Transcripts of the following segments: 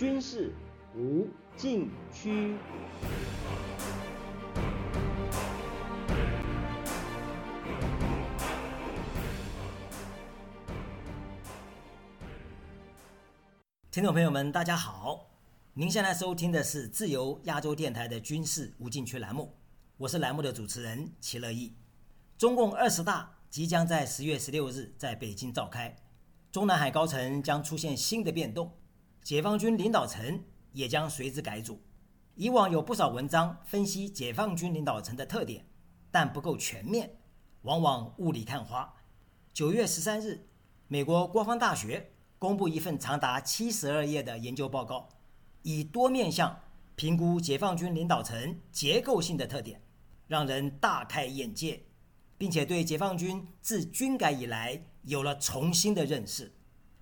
军事无禁区。听众朋友们，大家好，您现在收听的是自由亚洲电台的军事无禁区栏目，我是栏目的主持人齐乐意。中共二十大即将在十月十六日在北京召开，中南海高层将出现新的变动，解放军领导层也将随之改组。以往有不少文章分析解放军领导层的特点，但不够全面，往往雾里看花。九月十三日，美国国防大学公布一份长达七十二页的研究报告，以多面向评估解放军领导层结构性的特点，让人大开眼界。并且对解放军自军改以来有了重新的认识。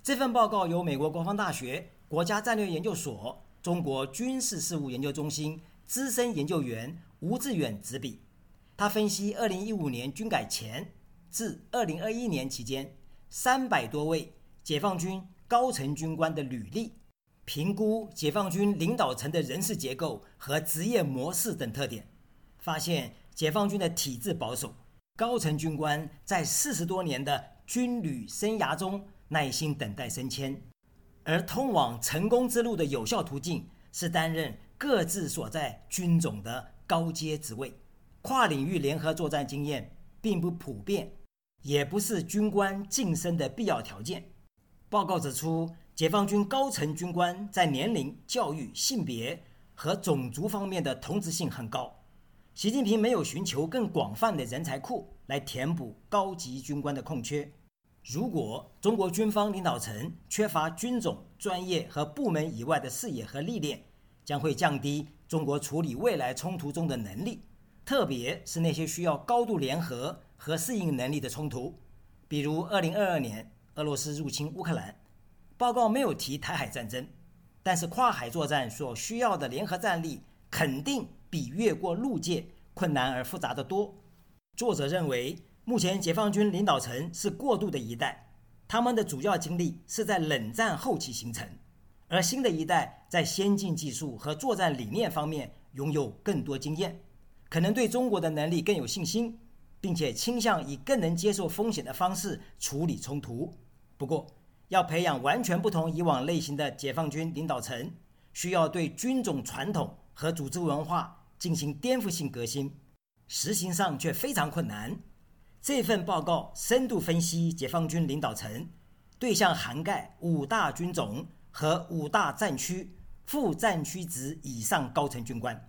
这份报告由美国国防大学国家战略研究所中国军事事务研究中心资深研究员吴志远执笔。他分析2015年军改前至2021年期间三百多位解放军高层军官的履历，评估解放军领导层的人事结构和职业模式等特点，发现解放军的体制保守。高层军官在四十多年的军旅生涯中耐心等待升迁，而通往成功之路的有效途径是担任各自所在军种的高阶职位。跨领域联合作战经验并不普遍，也不是军官晋升的必要条件。报告指出，解放军高层军官在年龄、教育、性别和种族方面的同质性很高。习近平没有寻求更广泛的人才库来填补高级军官的空缺。如果中国军方领导层缺乏军种、专业和部门以外的视野和历练，将会降低中国处理未来冲突中的能力，特别是那些需要高度联合和适应能力的冲突，比如2022年俄罗斯入侵乌克兰。报告没有提台海战争，但是跨海作战所需要的联合战力肯定。比越过陆界困难而复杂的多。作者认为，目前解放军领导层是过渡的一代，他们的主要经历是在冷战后期形成，而新的一代在先进技术和作战理念方面拥有更多经验，可能对中国的能力更有信心，并且倾向以更能接受风险的方式处理冲突。不过，要培养完全不同以往类型的解放军领导层，需要对军种传统和组织文化。进行颠覆性革新，实行上却非常困难。这份报告深度分析解放军领导层，对象涵盖五大军种和五大战区副战区职以上高层军官。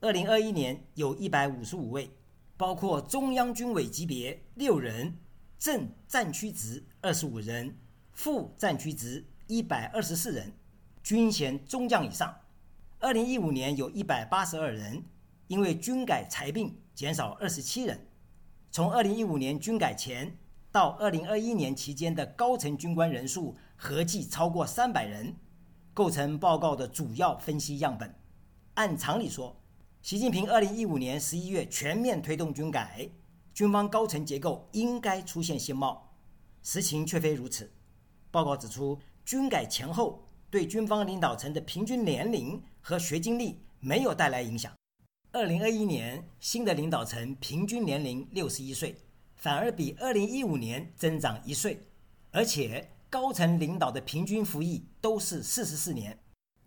二零二一年有一百五十五位，包括中央军委级别六人，正战区职二十五人，副战区职一百二十四人，军衔中将以上。二零一五年有一百八十二人，因为军改裁并减少二十七人。从二零一五年军改前到二零二一年期间的高层军官人数合计超过三百人，构成报告的主要分析样本。按常理说，习近平二零一五年十一月全面推动军改，军方高层结构应该出现新貌，实情却非如此。报告指出，军改前后对军方领导层的平均年龄。和学经历没有带来影响。二零二一年新的领导层平均年龄六十一岁，反而比二零一五年增长一岁，而且高层领导的平均服役都是四十四年，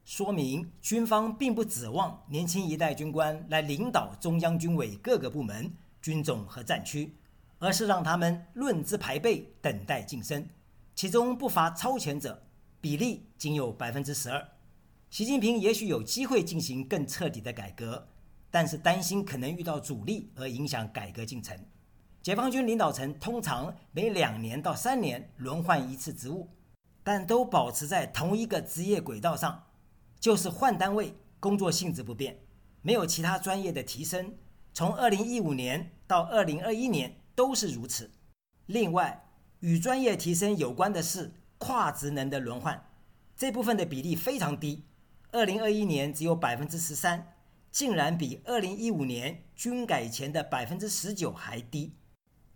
说明军方并不指望年轻一代军官来领导中央军委各个部门、军种和战区，而是让他们论资排辈，等待晋升，其中不乏超前者，比例仅有百分之十二。习近平也许有机会进行更彻底的改革，但是担心可能遇到阻力而影响改革进程。解放军领导层通常每两年到三年轮换一次职务，但都保持在同一个职业轨道上，就是换单位，工作性质不变，没有其他专业的提升。从二零一五年到二零二一年都是如此。另外，与专业提升有关的是跨职能的轮换，这部分的比例非常低。二零二一年只有百分之十三，竟然比二零一五年军改前的百分之十九还低，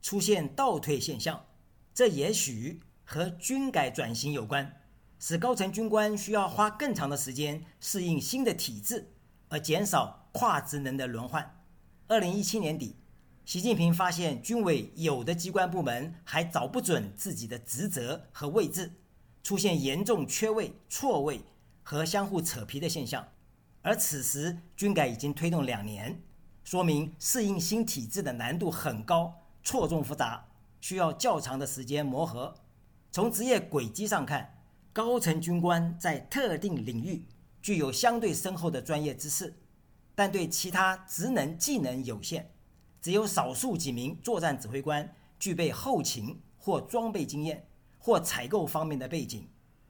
出现倒退现象。这也许和军改转型有关。使高层军官需要花更长的时间适应新的体制，而减少跨职能的轮换。二零一七年底，习近平发现军委有的机关部门还找不准自己的职责和位置，出现严重缺位、错位和相互扯皮的现象。而此时军改已经推动两年，说明适应新体制的难度很高，错综复杂，需要较长的时间磨合。从职业轨迹上看，高层军官在特定领域具有相对深厚的专业知识，但对其他职能技能有限。只有少数几名作战指挥官具备后勤或装备经验或采购方面的背景，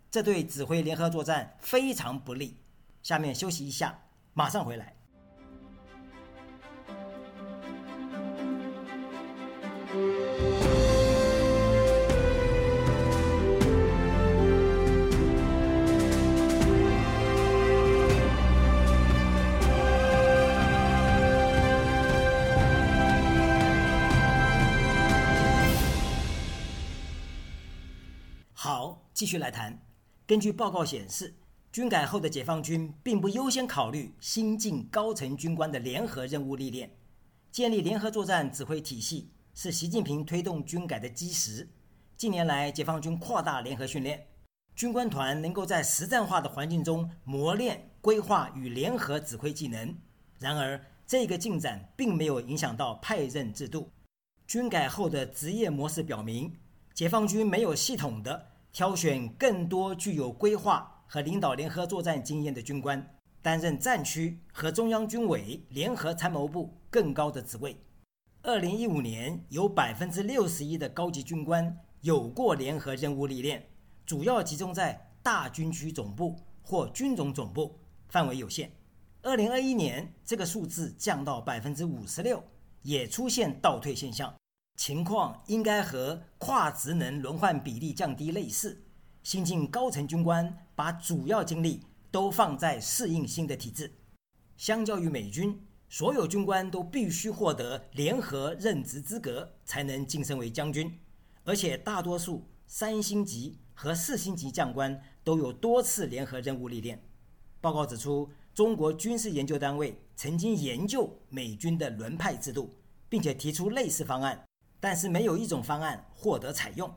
这对指挥联合作战非常不利。下面休息一下，马上回来。好，继续来谈。根据报告显示，军改后的解放军并不优先考虑新进高层军官的联合任务历练。建立联合作战指挥体系是习近平推动军改的基石。近年来，解放军扩大联合训练，军官团能够在实战化的环境中磨练规划与联合指挥技能。然而，这个进展并没有影响到派任制度。军改后的职业模式表明，解放军没有系统的。挑选更多具有规划和领导联合作战经验的军官，担任战区和中央军委联合参谋部更高的职位。二零一五年，有百分之六十一的高级军官有过联合任务历练，主要集中在大军区总部或军种总部，范围有限。二零二一年，这个数字降到百分之五十六，也出现倒退现象。情况应该和跨职能轮换比例降低类似。新进高层军官把主要精力都放在适应新的体制。相较于美军，所有军官都必须获得联合任职资格才能晋升为将军，而且大多数三星级和四星级将官都有多次联合任务历练。报告指出，中国军事研究单位曾经研究美军的轮派制度，并且提出类似方案。但是没有一种方案获得采用。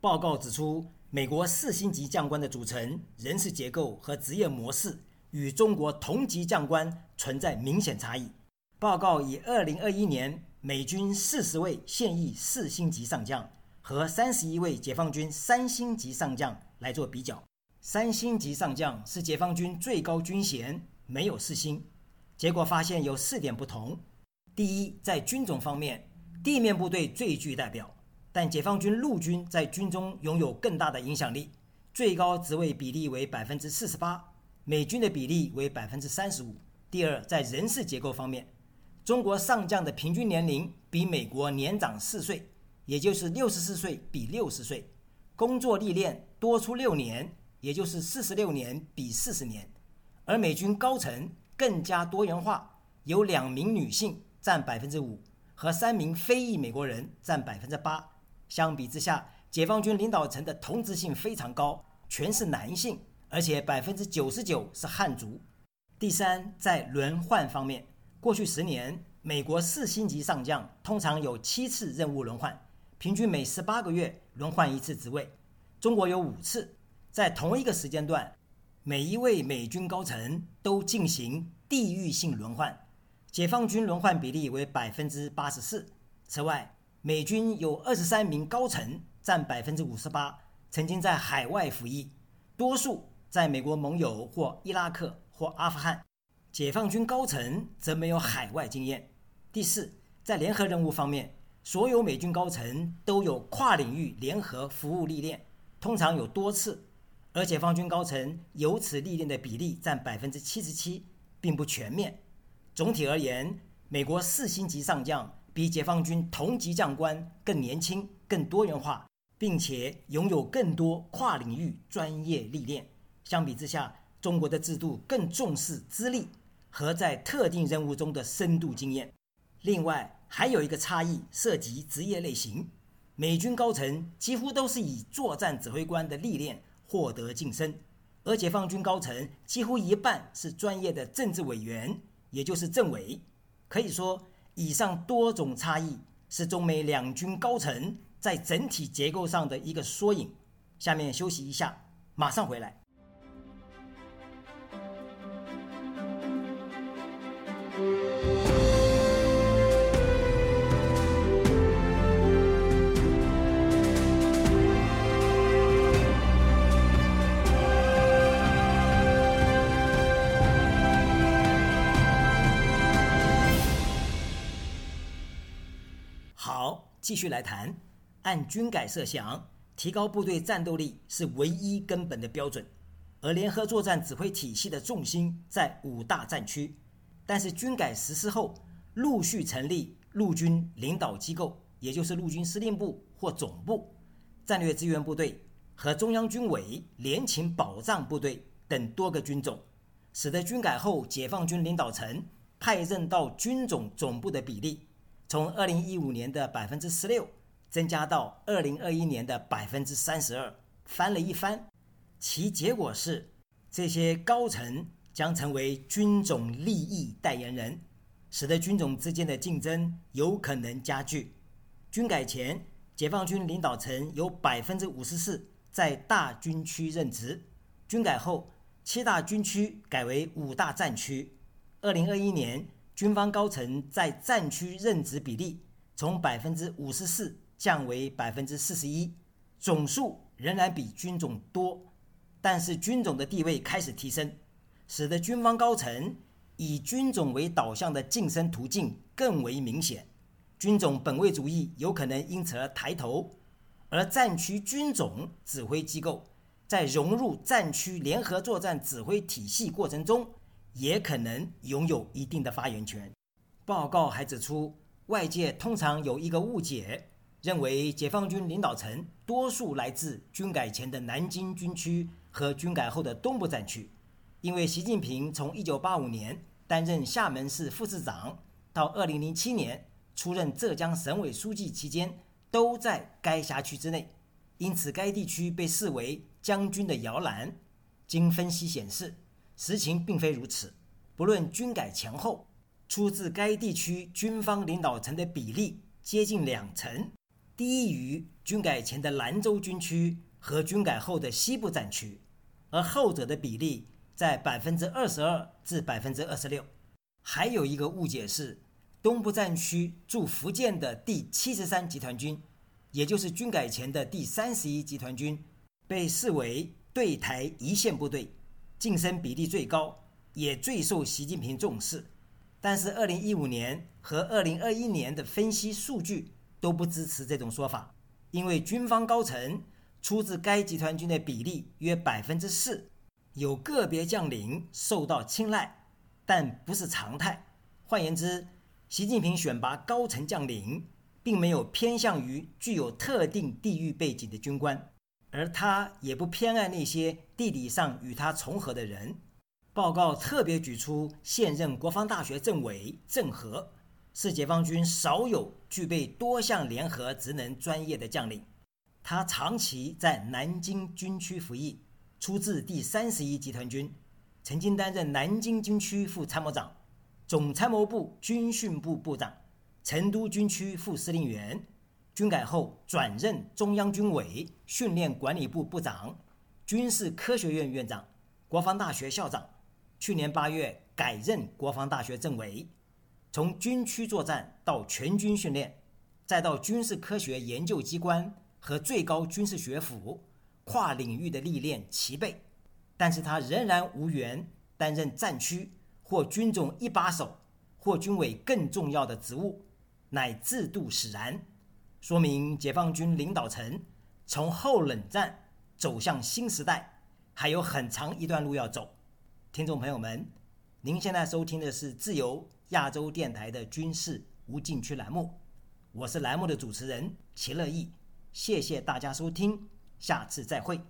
报告指出，美国四星级将官的组成、人事结构和职业模式与中国同级将官存在明显差异。报告以2021年美军40位现役四星级上将和31位解放军三星级上将来做比较。三星级上将是解放军最高军衔，没有四星。结果发现有四点不同：第一，在军种方面。地面部队最具代表，但解放军陆军在军中拥有更大的影响力，最高职位比例为百分之四十八，美军的比例为百分之三十五。第二，在人事结构方面，中国上将的平均年龄比美国年长四岁，也就是六十四岁比六十岁，工作历练多出六年，也就是四十六年比四十年，而美军高层更加多元化，有两名女性占百分之五。和三名非裔美国人占百分之八。相比之下，解放军领导层的同质性非常高，全是男性，而且百分之九十九是汉族。第三，在轮换方面，过去十年，美国四星级上将通常有七次任务轮换，平均每十八个月轮换一次职位。中国有五次，在同一个时间段，每一位美军高层都进行地域性轮换。解放军轮换比例为百分之八十四。此外，美军有二十三名高层，占百分之五十八，曾经在海外服役，多数在美国盟友或伊拉克或阿富汗。解放军高层则没有海外经验。第四，在联合任务方面，所有美军高层都有跨领域联合服务历练，通常有多次，而解放军高层有此历练的比例占百分之七十七，并不全面。总体而言，美国四星级上将比解放军同级将官更年轻、更多元化，并且拥有更多跨领域专业历练。相比之下，中国的制度更重视资历和在特定任务中的深度经验。另外，还有一个差异涉及职业类型：美军高层几乎都是以作战指挥官的历练获得晋升，而解放军高层几乎一半是专业的政治委员，也就是政委。可以说，以上多种差异是中美两军高层在整体结构上的一个缩影。下面休息一下，马上回来。继续来谈。按军改设想，提高部队战斗力是唯一根本的标准，而联合作战指挥体系的重心在五大战区。但是军改实施后，陆续成立陆军领导机构，也就是陆军司令部或总部、战略支援部队和中央军委联勤保障部队等多个军种，使得军改后解放军领导层派任到军种总部的比例。从二零一五年的百分之十六增加到二零二一年的百分之三十二，翻了一番。其结果是，这些高层将成为军种利益代言人，使得军种之间的竞争有可能加剧。军改前，解放军领导层有百分之五十四在大军区任职；军改后，七大军区改为五大战区。二零二一年。军方高层在战区任职比例从百分之五十四降为百分之四十一，总数仍然比军种多，但是军种的地位开始提升，使得军方高层以军种为导向的晋升途径更为明显，军种本位主义有可能因此而抬头，而战区军种指挥机构在融入战区联合作战指挥体系过程中。也可能拥有一定的发言权。报告还指出，外界通常有一个误解，认为解放军领导层多数来自军改前的南京军区和军改后的东部战区，因为习近平从1985年担任厦门市副市长到2007年出任浙江省委书记期间，都在该辖区之内，因此该地区被视为将军的摇篮。经分析显示。实情并非如此。不论军改前后，出自该地区军方领导层的比例接近两成，低于军改前的兰州军区和军改后的西部战区，而后者的比例在百分之二十二至百分之二十六。还有一个误解是，东部战区驻福建的第七十三集团军，也就是军改前的第三十一集团军，被视为对台一线部队。晋升比例最高，也最受习近平重视，但是二零一五年和二零二一年的分析数据都不支持这种说法，因为军方高层出自该集团军的比例约百分之四，有个别将领受到青睐，但不是常态。换言之，习近平选拔高层将领，并没有偏向于具有特定地域背景的军官。而他也不偏爱那些地理上与他重合的人。报告特别举出现任国防大学政委郑和，是解放军少有具备多项联合职能专业的将领。他长期在南京军区服役，出自第三十一集团军，曾经担任南京军区副参谋长、总参谋部军训部部长、成都军区副司令员。军改后转任中央军委训练管理部部长、军事科学院院长、国防大学校长。去年八月改任国防大学政委，从军区作战到全军训练，再到军事科学研究机关和最高军事学府，跨领域的历练齐备。但是他仍然无缘担任战区或军种一把手或军委更重要的职务，乃制度使然。说明解放军领导层从后冷战走向新时代还有很长一段路要走。听众朋友们，您现在收听的是自由亚洲电台的军事无禁区栏目，我是栏目的主持人齐乐意，谢谢大家收听，下次再会。